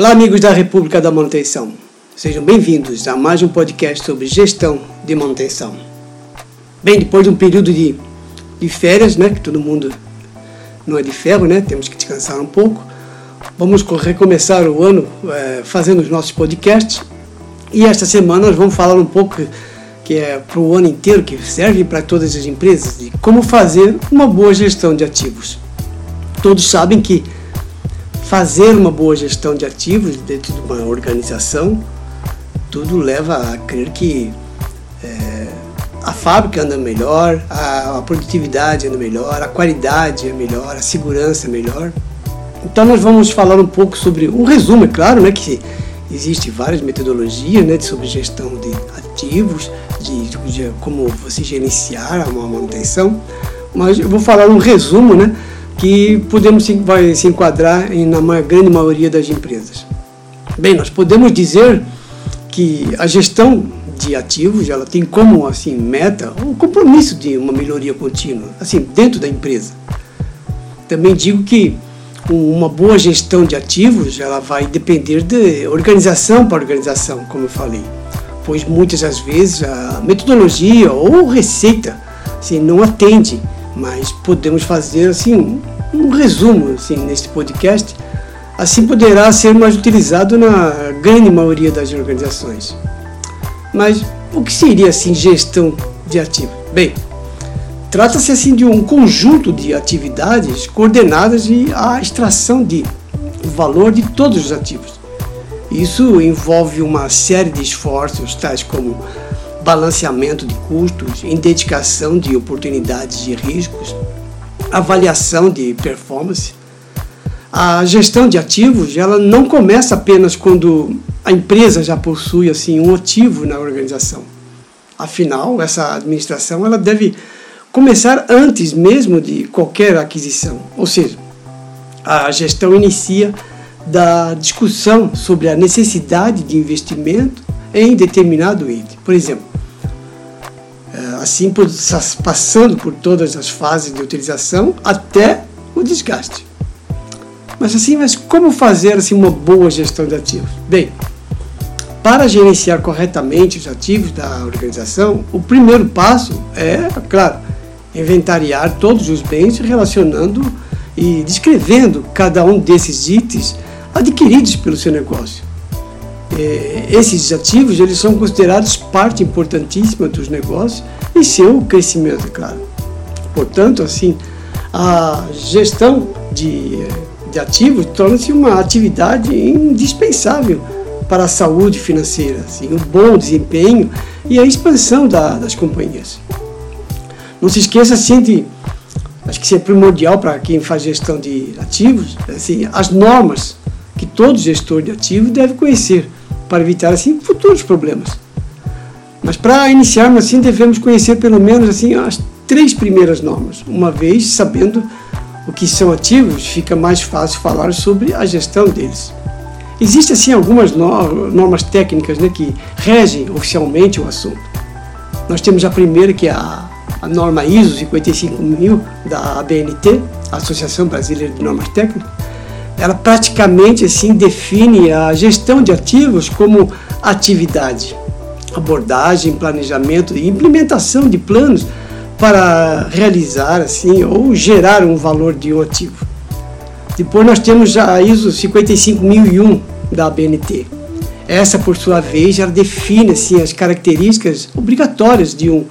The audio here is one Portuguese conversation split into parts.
Olá, amigos da República da Manutenção. Sejam bem-vindos a mais um podcast sobre gestão de manutenção. Bem, depois de um período de, de férias, né, que todo mundo não é de ferro, né, temos que descansar um pouco, vamos recomeçar o ano é, fazendo os nossos podcasts e esta semana nós vamos falar um pouco que é para o ano inteiro, que serve para todas as empresas, de como fazer uma boa gestão de ativos. Todos sabem que fazer uma boa gestão de ativos dentro de uma organização, tudo leva a crer que é, a fábrica anda melhor, a, a produtividade anda melhor, a qualidade é melhor, a segurança é melhor. Então nós vamos falar um pouco sobre um resumo, é claro, né, que Existem várias metodologias né, sobre gestão de ativos, de, de como você gerenciar uma manutenção, mas eu vou falar um resumo né, que podemos vai se enquadrar em, na grande maioria das empresas. Bem, nós podemos dizer que a gestão de ativos ela tem como assim meta o um compromisso de uma melhoria contínua, assim dentro da empresa. Também digo que uma boa gestão de ativos ela vai depender de organização para organização, como eu falei, pois muitas das vezes a metodologia ou receita assim, não atende, mas podemos fazer assim um resumo assim neste podcast, assim poderá ser mais utilizado na grande maioria das organizações. Mas o que seria assim gestão de ativos? Bem, Trata-se assim de um conjunto de atividades coordenadas e a extração de valor de todos os ativos. Isso envolve uma série de esforços, tais como balanceamento de custos, identificação de oportunidades e riscos, avaliação de performance. A gestão de ativos, ela não começa apenas quando a empresa já possui assim um ativo na organização. Afinal, essa administração ela deve começar antes mesmo de qualquer aquisição. Ou seja, a gestão inicia da discussão sobre a necessidade de investimento em determinado item. Por exemplo, eh, assim passando por todas as fases de utilização até o desgaste. Mas assim, mas como fazer assim uma boa gestão de ativos? Bem, para gerenciar corretamente os ativos da organização, o primeiro passo é, claro, inventariar todos os bens relacionando e descrevendo cada um desses itens adquiridos pelo seu negócio. É, esses ativos eles são considerados parte importantíssima dos negócios e seu crescimento, claro. Portanto, assim, a gestão de, de ativos torna-se uma atividade indispensável para a saúde financeira, assim, o bom desempenho e a expansão da, das companhias. Não se esqueça assim de, acho que isso é primordial para quem faz gestão de ativos, assim, as normas que todo gestor de ativos deve conhecer para evitar assim futuros problemas. Mas para iniciarmos assim devemos conhecer pelo menos assim as três primeiras normas. Uma vez sabendo o que são ativos, fica mais fácil falar sobre a gestão deles. Existem assim algumas normas técnicas né, que regem oficialmente o assunto. Nós temos a primeira que é a a norma ISO 55000 da ABNT, Associação Brasileira de Normas Técnicas, ela praticamente assim define a gestão de ativos como atividade, abordagem, planejamento e implementação de planos para realizar assim ou gerar um valor de um ativo. Depois nós temos a ISO 55001 da ABNT. Essa, por sua vez, ela define assim, as características obrigatórias de um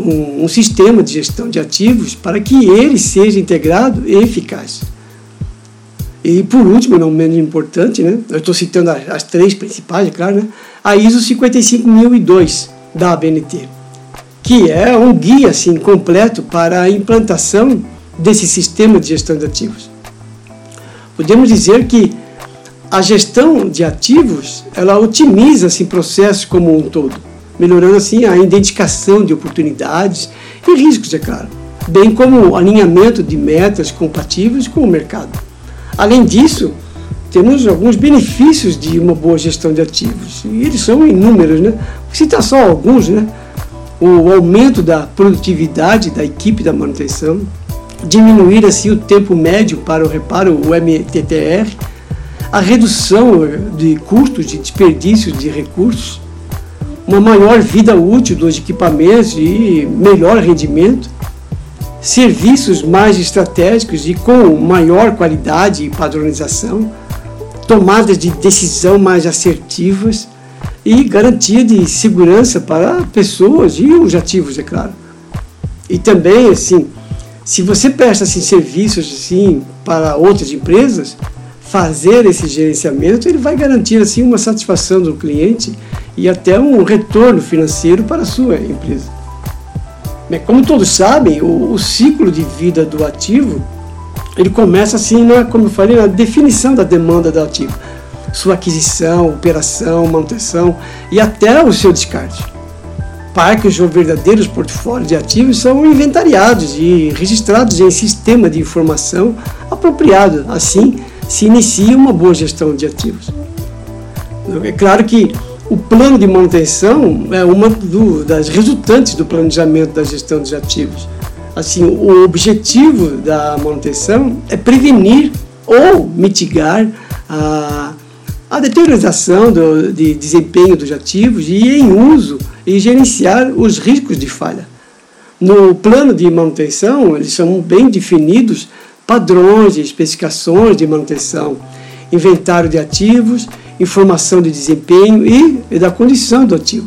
um, um sistema de gestão de ativos para que ele seja integrado e eficaz. E por último, não menos importante, né, eu estou citando as, três principais, é claro, né, a ISO 55002 da ABNT, que é um guia assim, completo para a implantação desse sistema de gestão de ativos. Podemos dizer que a gestão de ativos ela otimiza assim, processos como um todo melhorando assim a identificação de oportunidades e riscos, é claro, bem como o alinhamento de metas compatíveis com o mercado. Além disso, temos alguns benefícios de uma boa gestão de ativos, e eles são inúmeros, né? Vou citar só alguns, né? O aumento da produtividade da equipe da manutenção, diminuir assim o tempo médio para o reparo, o MTTR, a redução de custos, de desperdício de recursos, uma maior vida útil dos equipamentos e melhor rendimento, serviços mais estratégicos e com maior qualidade e padronização, tomadas de decisão mais assertivas e garantia de segurança para pessoas e os ativos, é claro. E também, assim, se você presta assim, serviços assim, para outras empresas, fazer esse gerenciamento, ele vai garantir assim, uma satisfação do cliente e até um retorno financeiro para a sua empresa. Como todos sabem, o, o ciclo de vida do ativo ele começa assim, na, como eu falei, na definição da demanda do ativo, sua aquisição, operação, manutenção e até o seu descarte. Parques ou verdadeiros portfólios de ativos são inventariados e registrados em sistema de informação apropriado. Assim, se inicia uma boa gestão de ativos. É claro que o plano de manutenção é uma do, das resultantes do planejamento da gestão de ativos. Assim, o objetivo da manutenção é prevenir ou mitigar a, a deterioração do, de desempenho dos ativos e em uso e gerenciar os riscos de falha. No plano de manutenção, eles são bem definidos padrões e especificações de manutenção, inventário de ativos informação de desempenho e, da condição do ativo.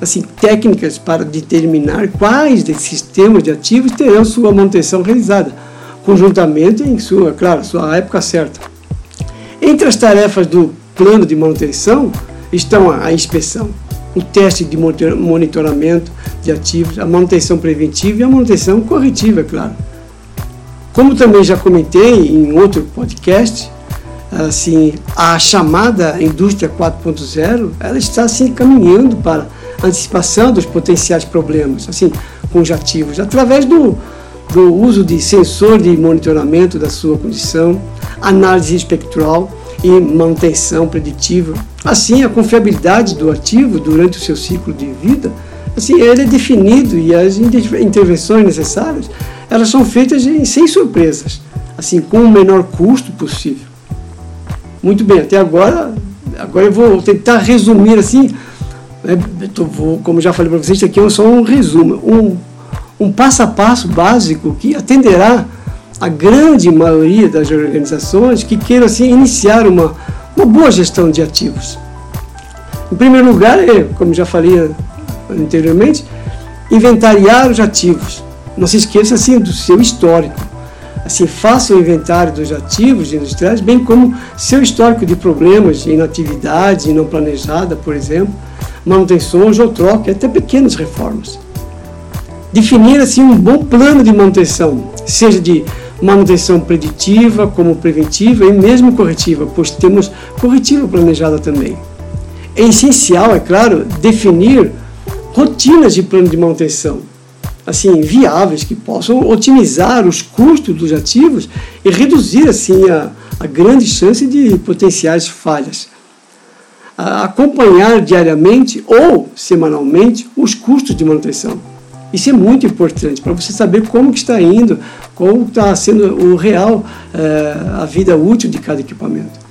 Assim, técnicas para determinar quais desses sistemas de ativos terão sua manutenção realizada, conjuntamente em sua, claro, sua época certa. Entre as tarefas do plano de manutenção estão a inspeção, o teste de monitoramento de ativos, a manutenção preventiva e a manutenção corretiva, é claro. Como também já comentei em outro podcast, assim, a chamada indústria 4.0, ela está assim caminhando para antecipação dos potenciais problemas, assim, com os ativos, através do, do uso de sensor de monitoramento da sua condição, análise espectral e manutenção preditiva. Assim, a confiabilidade do ativo durante o seu ciclo de vida, assim, ele é definido e as intervenções necessárias, elas são feitas sem surpresas, assim, com o menor custo possível. Muito bem, até agora, agora eu vou tentar resumir assim, né, vou, como já falei para vocês, isso aqui é só um resumo, um, um passo a passo básico que atenderá a grande maioria das organizações que queiram assim, iniciar uma, uma boa gestão de ativos. Em primeiro lugar, é, como já falei anteriormente, inventariar os ativos. Não se esqueça assim do seu histórico assim, faça o inventário dos ativos industriais, bem como seu histórico de problemas de inatividade não planejada, por exemplo, manutenções ou troca, até pequenas reformas. Definir assim um bom plano de manutenção, seja de manutenção preditiva, como preventiva e mesmo corretiva, pois temos corretiva planejada também. É essencial, é claro, definir rotinas de plano de manutenção, assim viáveis que possam otimizar os custos dos ativos e reduzir assim a, a grande chance de potenciais falhas. A acompanhar diariamente ou semanalmente os custos de manutenção. Isso é muito importante para você saber como que está indo, como está sendo o real é, a vida útil de cada equipamento.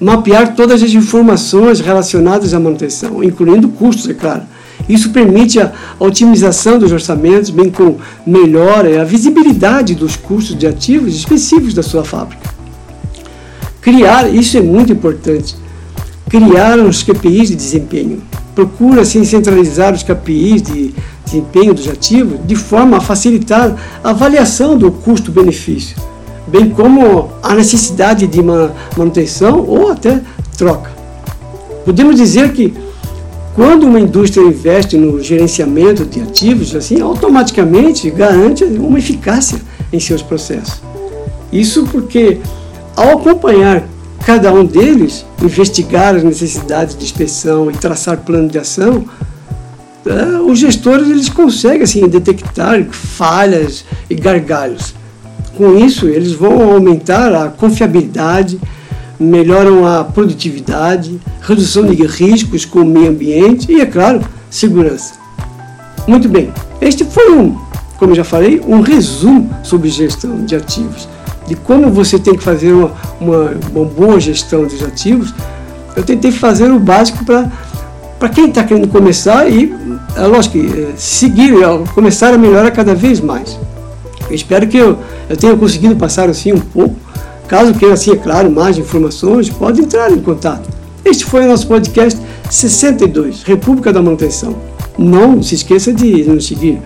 Mapear todas as informações relacionadas à manutenção, incluindo custos, é claro isso permite a otimização dos orçamentos, bem como melhora a visibilidade dos custos de ativos específicos da sua fábrica. Criar, isso é muito importante, criar os KPIs de desempenho. Procura assim, centralizar os KPIs de desempenho dos ativos de forma a facilitar a avaliação do custo-benefício, bem como a necessidade de manutenção ou até troca. Podemos dizer que quando uma indústria investe no gerenciamento de ativos, assim, automaticamente garante uma eficácia em seus processos. Isso porque, ao acompanhar cada um deles, investigar as necessidades de inspeção e traçar plano de ação, eh, os gestores eles conseguem assim, detectar falhas e gargalhos. Com isso, eles vão aumentar a confiabilidade, melhoram a produtividade, redução de riscos com o meio ambiente e, é claro, segurança. Muito bem, este foi um, como já falei, um resumo sobre gestão de ativos. de como você tem que fazer uma, uma, uma boa gestão dos ativos, eu tentei fazer o básico para quem está querendo começar e, é lógico, é, seguir, é, começar a melhorar cada vez mais. Eu espero que eu, eu tenha conseguido passar assim um pouco. Caso queira, assim, é claro, mais informações, pode entrar em contato. Este foi o nosso podcast 62, República da Manutenção. Não se esqueça de nos seguir.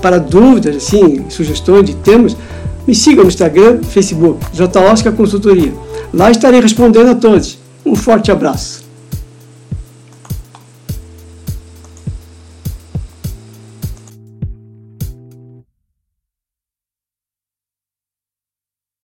Para dúvidas, assim, sugestões de temas, me siga no Instagram, Facebook, J. Oscar Consultoria. Lá estarei respondendo a todos. Um forte abraço.